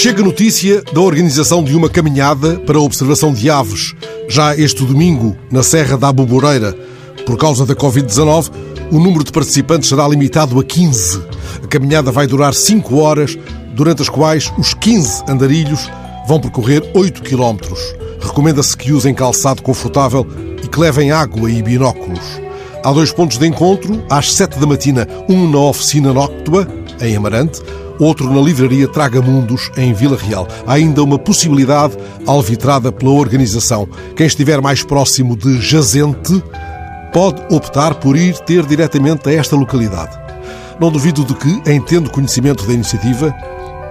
Chega notícia da organização de uma caminhada para a observação de aves, já este domingo, na Serra da Aboboreira. Por causa da Covid-19, o número de participantes será limitado a 15. A caminhada vai durar 5 horas, durante as quais os 15 andarilhos vão percorrer 8 quilómetros. Recomenda-se que usem calçado confortável e que levem água e binóculos. Há dois pontos de encontro, às 7 da matina, um na oficina Noctua, em Amarante, outro na livraria Traga Mundos, em Vila Real. Há ainda uma possibilidade alvitrada pela organização. Quem estiver mais próximo de Jazente pode optar por ir ter diretamente a esta localidade. Não duvido de que, em tendo conhecimento da iniciativa,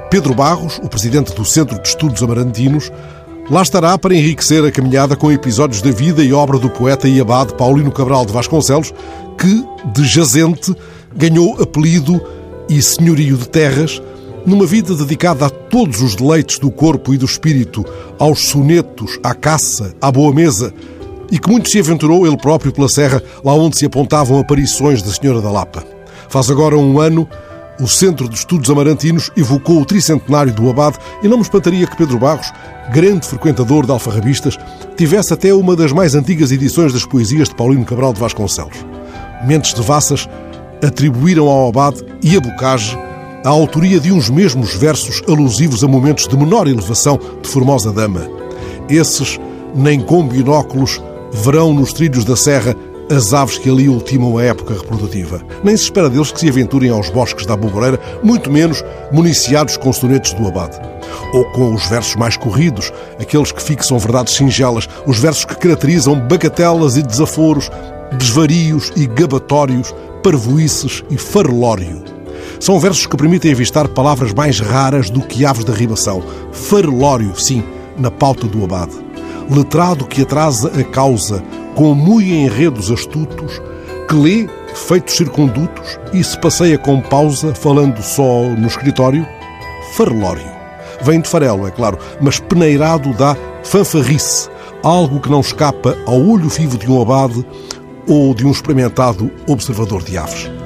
Pedro Barros, o presidente do Centro de Estudos Amarantinos, lá estará para enriquecer a caminhada com episódios da vida e obra do poeta e abade Paulino Cabral de Vasconcelos, que, de jazente, ganhou apelido e senhorio de terras, numa vida dedicada a todos os deleites do corpo e do espírito, aos sonetos, à caça, à boa mesa, e que muito se aventurou ele próprio pela serra, lá onde se apontavam aparições da Senhora da Lapa. Faz agora um ano, o Centro de Estudos Amarantinos evocou o tricentenário do Abade e não me espantaria que Pedro Barros, grande frequentador de alfarrabistas, tivesse até uma das mais antigas edições das poesias de Paulino Cabral de Vasconcelos. Mentes de Vassas atribuíram ao Abade e a Bocage a autoria de uns mesmos versos alusivos a momentos de menor elevação de Formosa Dama. Esses, nem com binóculos, verão nos trilhos da serra as aves que ali ultimam a época reprodutiva. Nem se espera deles que se aventurem aos bosques da Aboboreira, muito menos municiados com sonetos do abade. Ou com os versos mais corridos, aqueles que fixam verdades singelas, os versos que caracterizam bagatelas e desaforos, desvarios e gabatórios, parvoices e farelório. São versos que permitem avistar palavras mais raras do que aves de arribação. Farelório, sim, na pauta do abade. Letrado que atrasa a causa, com muito enredos astutos, que lê feitos circundutos e se passeia com pausa, falando só no escritório. Farelório. Vem de farelo, é claro, mas peneirado dá fanfarrice, algo que não escapa ao olho vivo de um abade ou de um experimentado observador de aves.